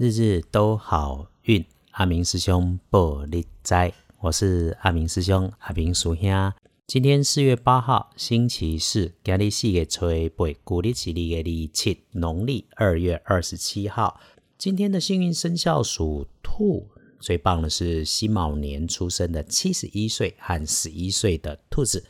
日日都好运，阿明师兄报你知，我是阿明师兄，阿明叔兄。今天四月八号，星期四，今日四月初八，古历是历的二七，农历二月二十七号。今天的幸运生肖属兔，最棒的是辛卯年出生的七十一岁和十一岁的兔子。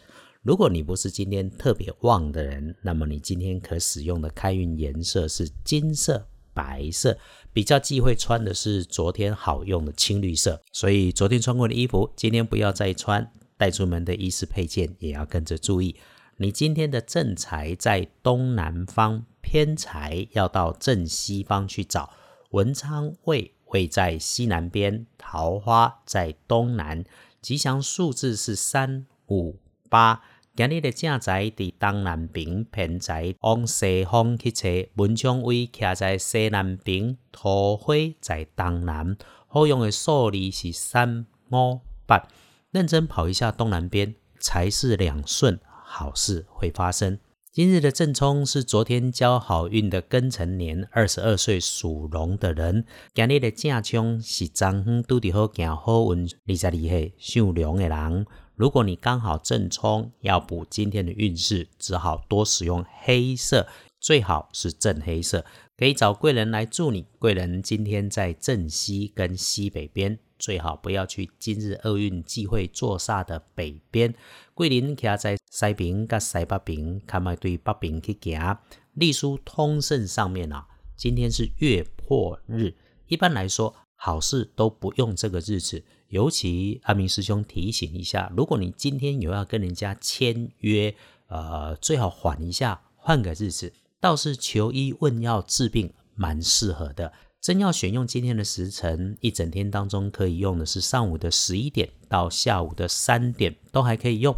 如果你不是今天特别旺的人，那么你今天可使用的开运颜色是金色。白色比较忌讳穿的是昨天好用的青绿色，所以昨天穿过的衣服，今天不要再穿。带出门的衣饰配件也要跟着注意。你今天的正财在东南方，偏财要到正西方去找。文昌位位在西南边，桃花在东南。吉祥数字是三五八。今日的正宅伫东南边，偏财往西方去找。文昌位徛在西南边，桃花在东南。好用的数字是三五八。认真跑一下东南边，才是两顺，好事会发生。今日的正冲是昨天交好运的庚辰年，二十二岁属龙的人。今日的正冲是张亨拄伫好行好运，二十二岁属龙的人。如果你刚好正冲，要补今天的运势，只好多使用黑色，最好是正黑色，可以找贵人来助你。贵人今天在正西跟西北边，最好不要去今日厄运忌讳坐煞的北边。桂林徛在西边跟西北边，看卖对北边去行。隶书通胜上面啊，今天是月破日，一般来说好事都不用这个日子。尤其阿明师兄提醒一下，如果你今天有要跟人家签约，呃，最好缓一下，换个日子。倒是求医问药治病蛮适合的。真要选用今天的时辰，一整天当中可以用的是上午的十一点到下午的三点，都还可以用。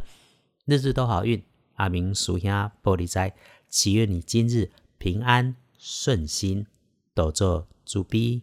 日日都好运，阿明属下玻璃斋，祈愿你今日平安顺心，多做主逼。